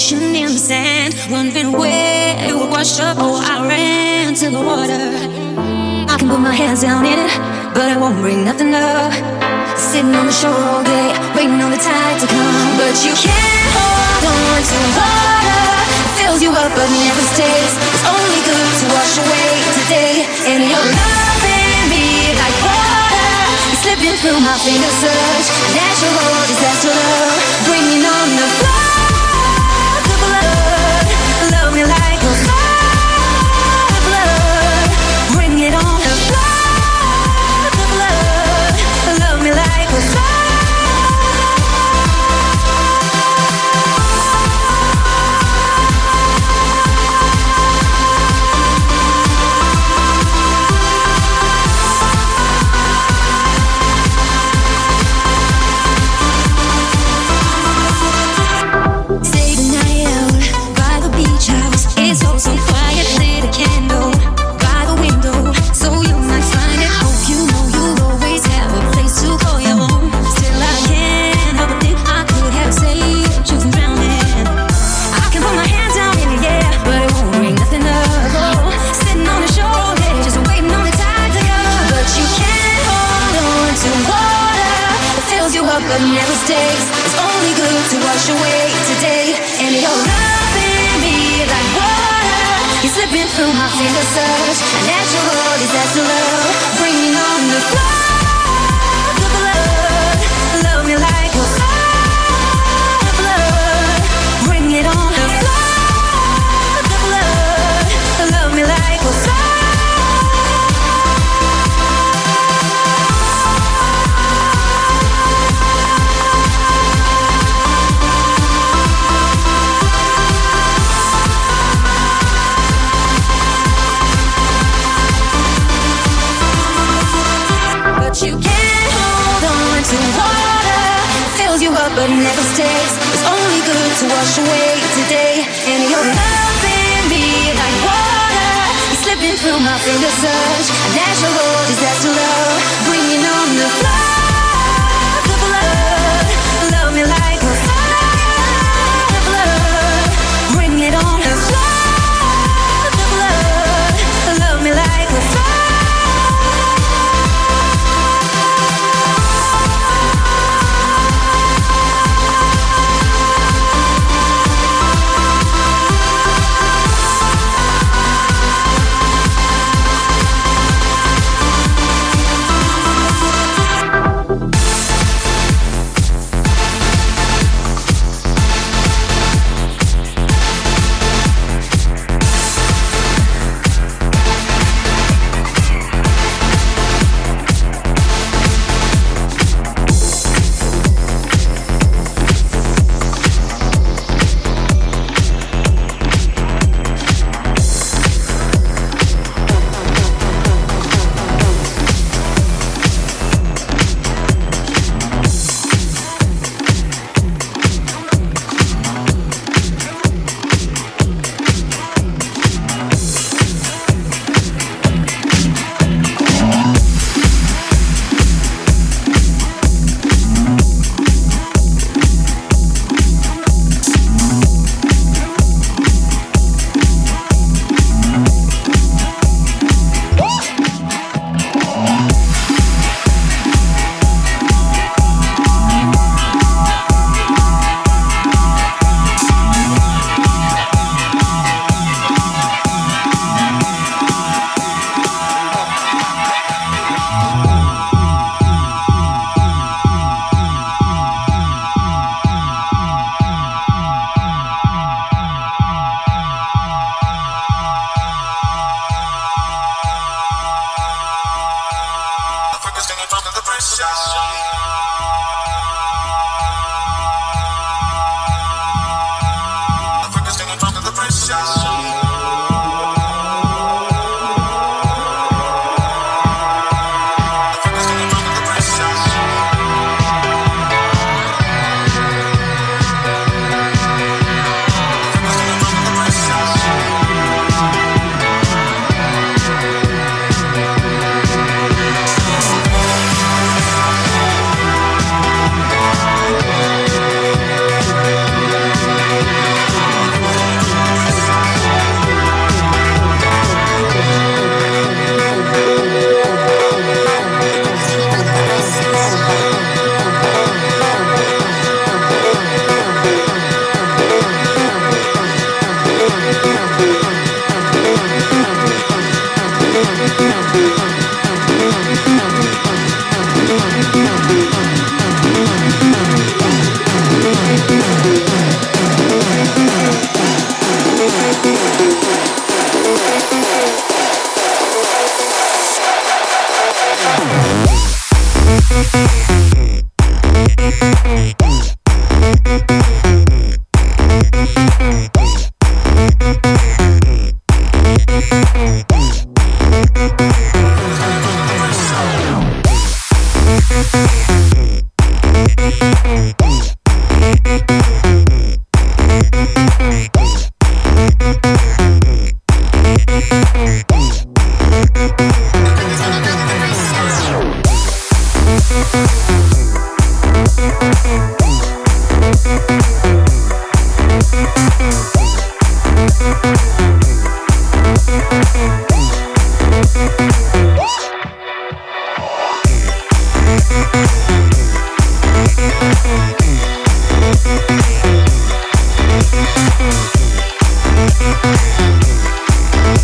reflection in the sand. Wondering where it would wash up, oh, I ran to the water. I can put my hands down in it, but it won't bring nothing up. Sitting on the shore all day, waiting on the tide to come. But you can't hold on to water. Fills you up, but never stays. It's only good to wash away today. And your love slipping through my fingers, such natural disaster love, bringing on the flood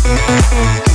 Thank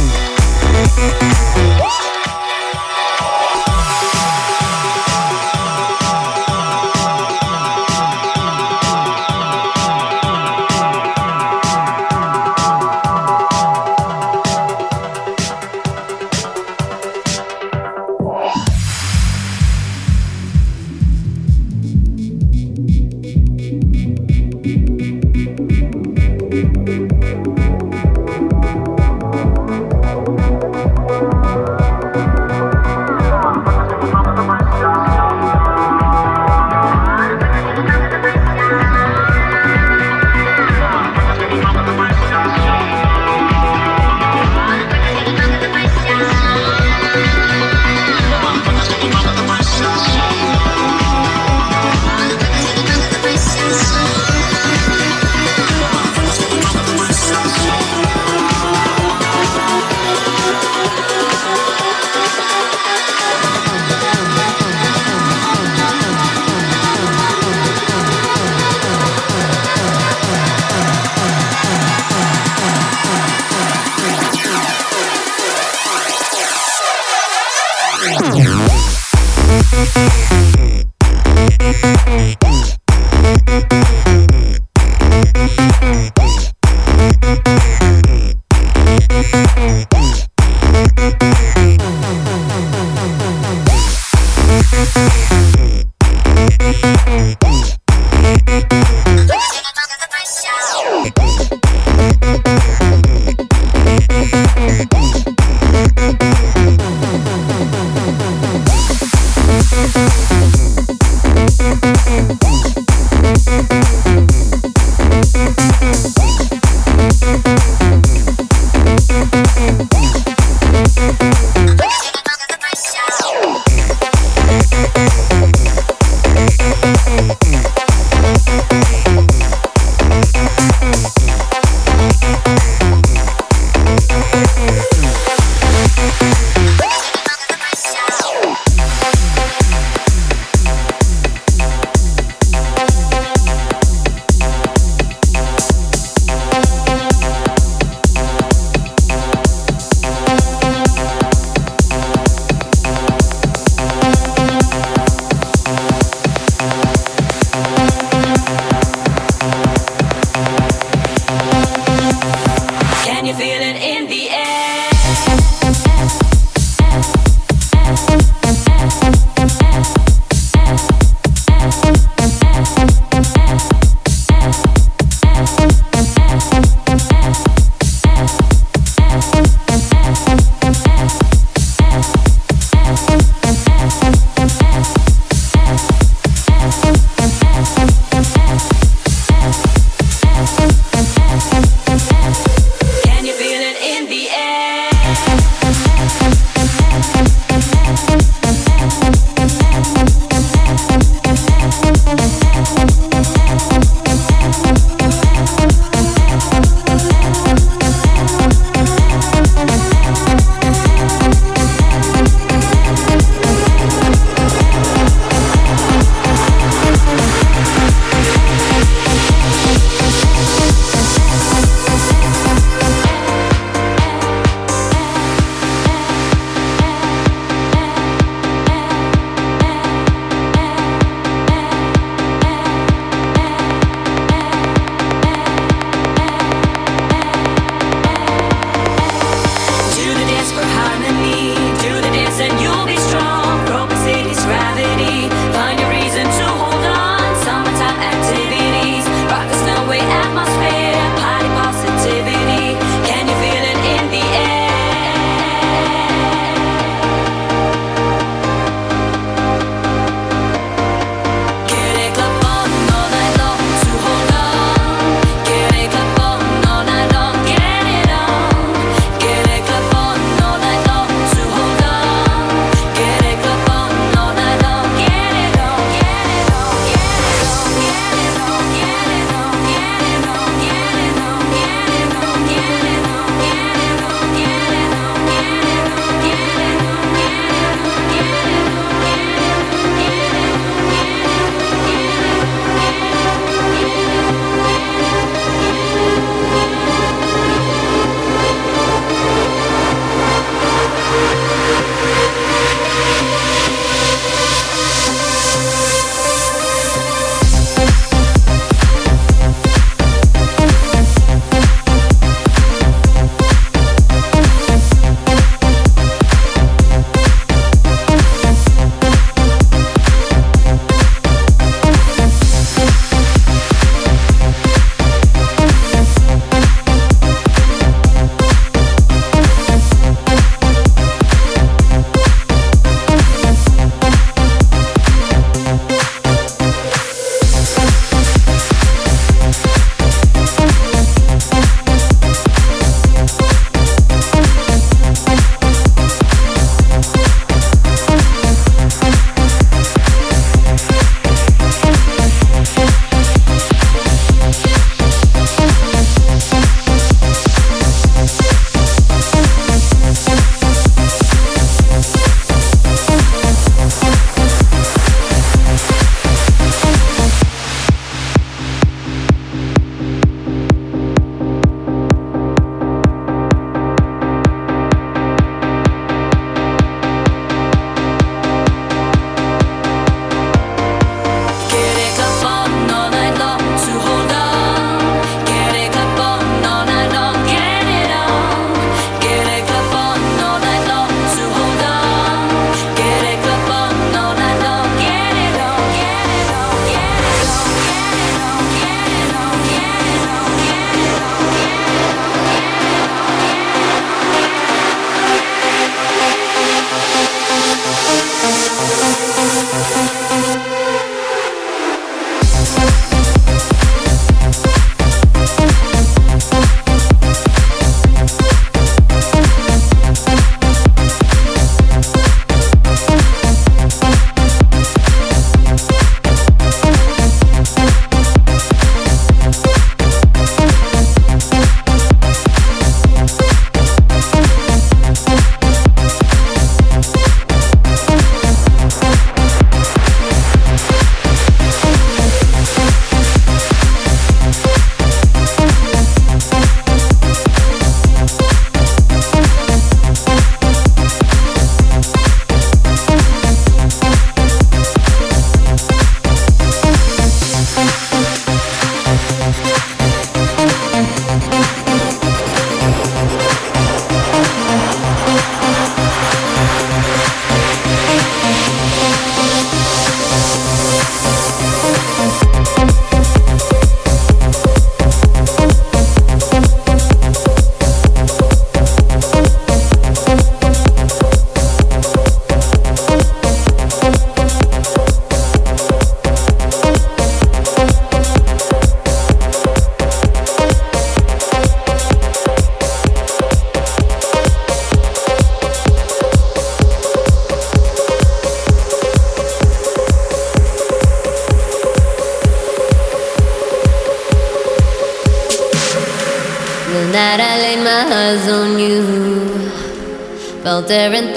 there and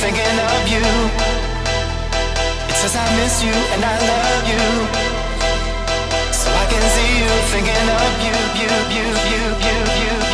thinking of you. It says I miss you and I love you. So I can see you thinking of you, you, you, you, you, you.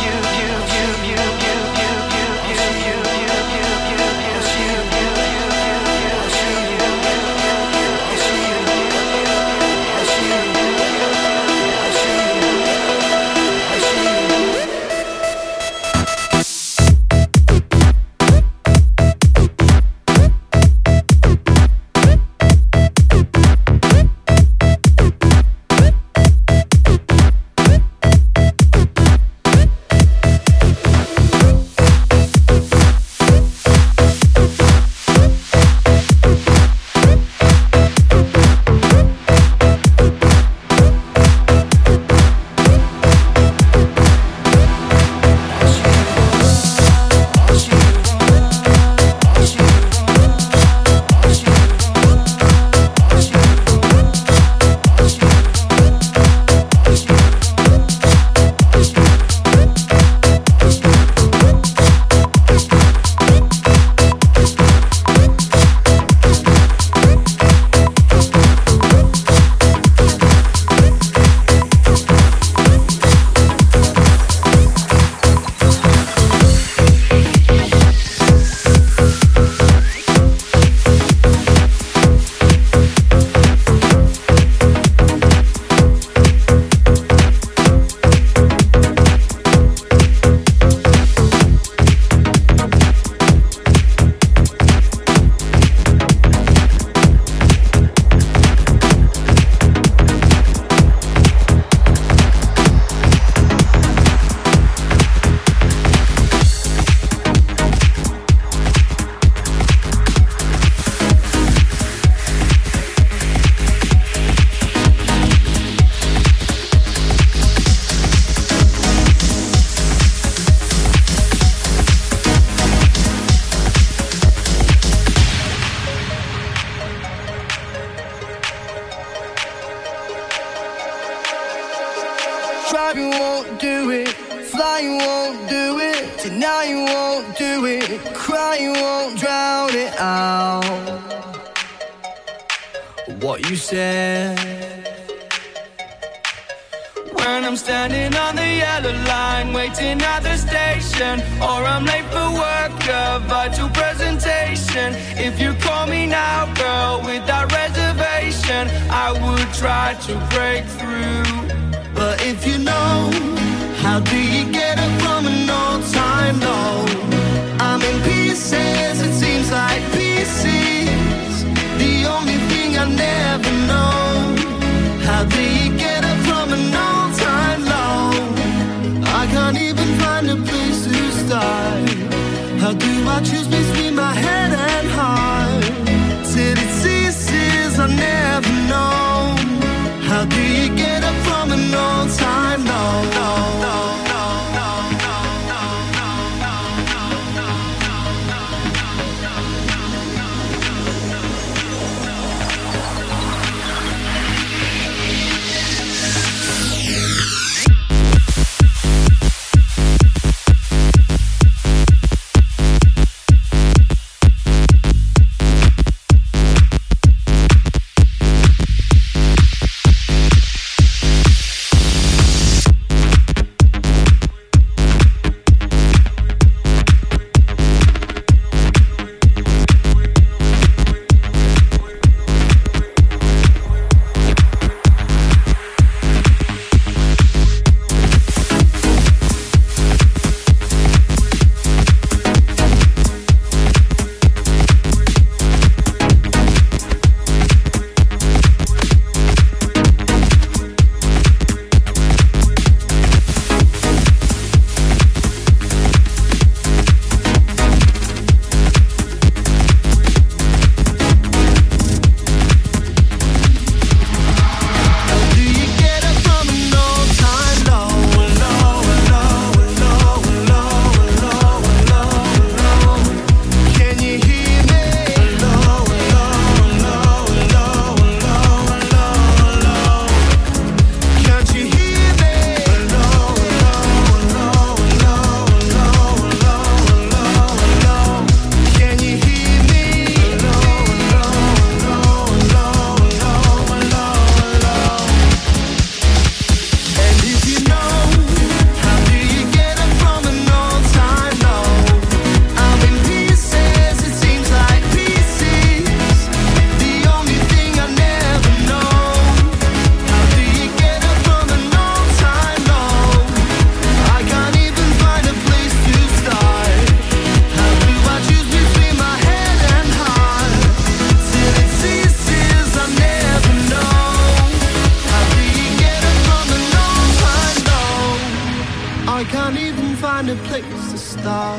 star.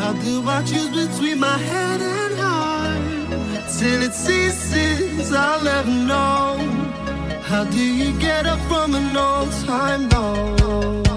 How do I choose between my head and heart? Till it ceases, I'll never know. How do you get up from an old time low?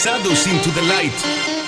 Shadows into the light.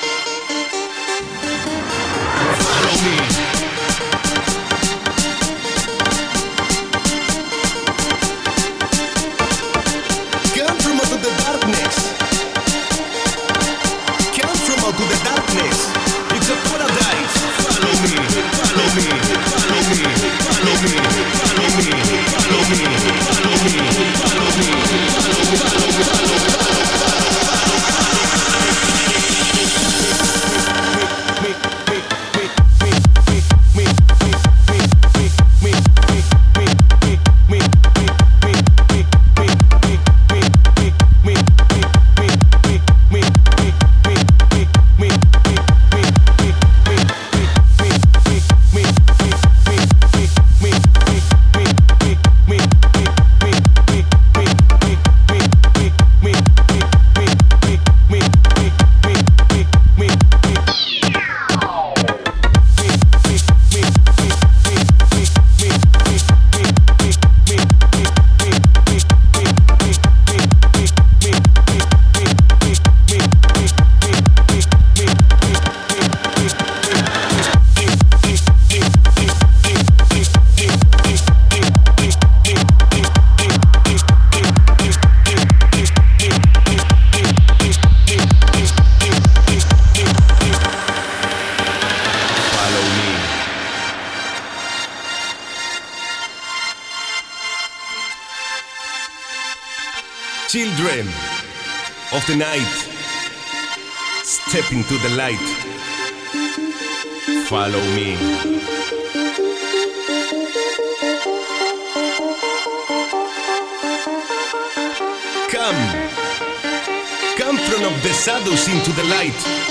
Shadows into the light.